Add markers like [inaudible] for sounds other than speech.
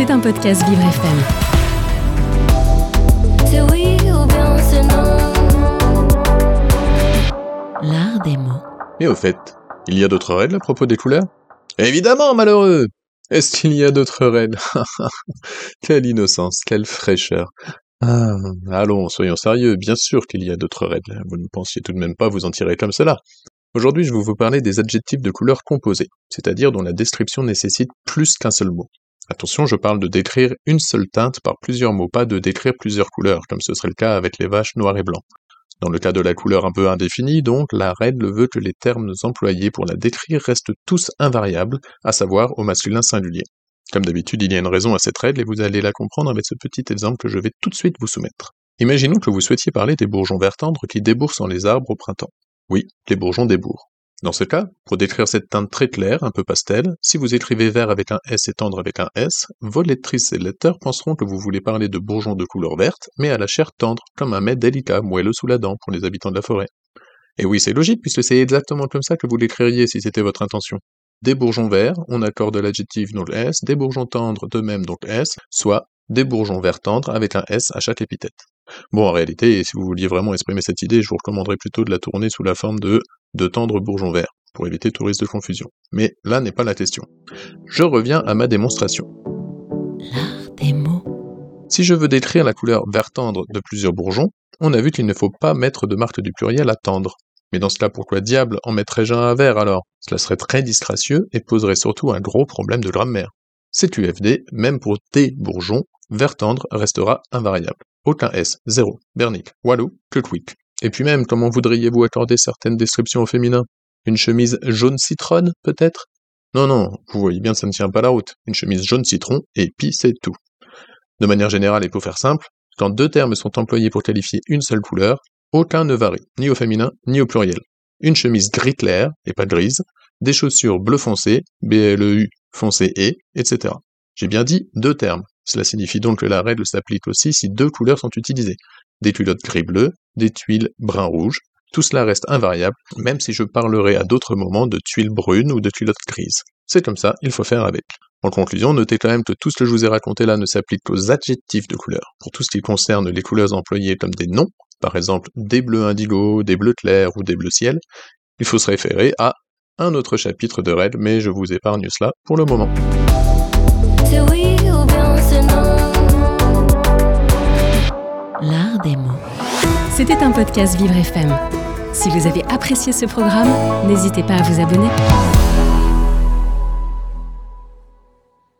C'est un podcast Vivre FM. L'art des mots. Et au fait, il y a d'autres règles à propos des couleurs? Évidemment, malheureux Est-ce qu'il y a d'autres règles? [laughs] Quelle innocence, quelle fraîcheur ah, allons, soyons sérieux, bien sûr qu'il y a d'autres règles, vous ne pensiez tout de même pas vous en tirer comme cela. Aujourd'hui, je vais vous parler des adjectifs de couleurs composées, c'est-à-dire dont la description nécessite plus qu'un seul mot. Attention, je parle de décrire une seule teinte par plusieurs mots, pas de décrire plusieurs couleurs, comme ce serait le cas avec les vaches noires et blancs. Dans le cas de la couleur un peu indéfinie, donc, la règle veut que les termes employés pour la décrire restent tous invariables, à savoir au masculin singulier. Comme d'habitude, il y a une raison à cette règle et vous allez la comprendre avec ce petit exemple que je vais tout de suite vous soumettre. Imaginons que vous souhaitiez parler des bourgeons vert tendres qui déboursent les arbres au printemps. Oui, les bourgeons débourrent. Dans ce cas, pour décrire cette teinte très claire, un peu pastel, si vous écrivez vert avec un S et tendre avec un S, vos lectrices et lecteurs penseront que vous voulez parler de bourgeons de couleur verte, mais à la chair tendre, comme un mets délicat, moelleux sous la dent pour les habitants de la forêt. Et oui, c'est logique, puisque c'est exactement comme ça que vous l'écririez si c'était votre intention. Des bourgeons verts, on accorde l'adjectif donc S, des bourgeons tendres de même donc S, soit des bourgeons verts tendres avec un S à chaque épithète. Bon, en réalité, si vous vouliez vraiment exprimer cette idée, je vous recommanderais plutôt de la tourner sous la forme de de tendres bourgeons verts, pour éviter tout risque de confusion. Mais là n'est pas la question. Je reviens à ma démonstration. L'art des mots. Si je veux décrire la couleur vert tendre de plusieurs bourgeons, on a vu qu'il ne faut pas mettre de marque du pluriel à tendre. Mais dans ce cas, pourquoi diable en mettrais-je un à vert alors? Cela serait très disgracieux et poserait surtout un gros problème de grammaire. C'est UFD, même pour des bourgeons, vert tendre restera invariable. Aucun S, zéro, Bernick, Walou, Klukwik. Et puis même, comment voudriez-vous accorder certaines descriptions au féminin? Une chemise jaune citronne, peut-être? Non, non, vous voyez bien, ça ne tient pas la route. Une chemise jaune citron, et puis c'est tout. De manière générale, et pour faire simple, quand deux termes sont employés pour qualifier une seule couleur, aucun ne varie, ni au féminin, ni au pluriel. Une chemise gris clair, et pas grise, des chaussures bleu foncé, B-L-E-U foncé et, etc. J'ai bien dit deux termes. Cela signifie donc que la règle s'applique aussi si deux couleurs sont utilisées. Des culottes gris-bleu, des tuiles brun-rouge, tout cela reste invariable, même si je parlerai à d'autres moments de tuiles brunes ou de culottes grises. C'est comme ça, il faut faire avec. En conclusion, notez quand même que tout ce que je vous ai raconté là ne s'applique qu'aux adjectifs de couleur. Pour tout ce qui concerne les couleurs employées comme des noms, par exemple des bleus indigo, des bleus clairs ou des bleus ciel, il faut se référer à un autre chapitre de règles, mais je vous épargne cela pour le moment. L'art des mots. C'était un podcast Vivre FM. Si vous avez apprécié ce programme, n'hésitez pas à vous abonner.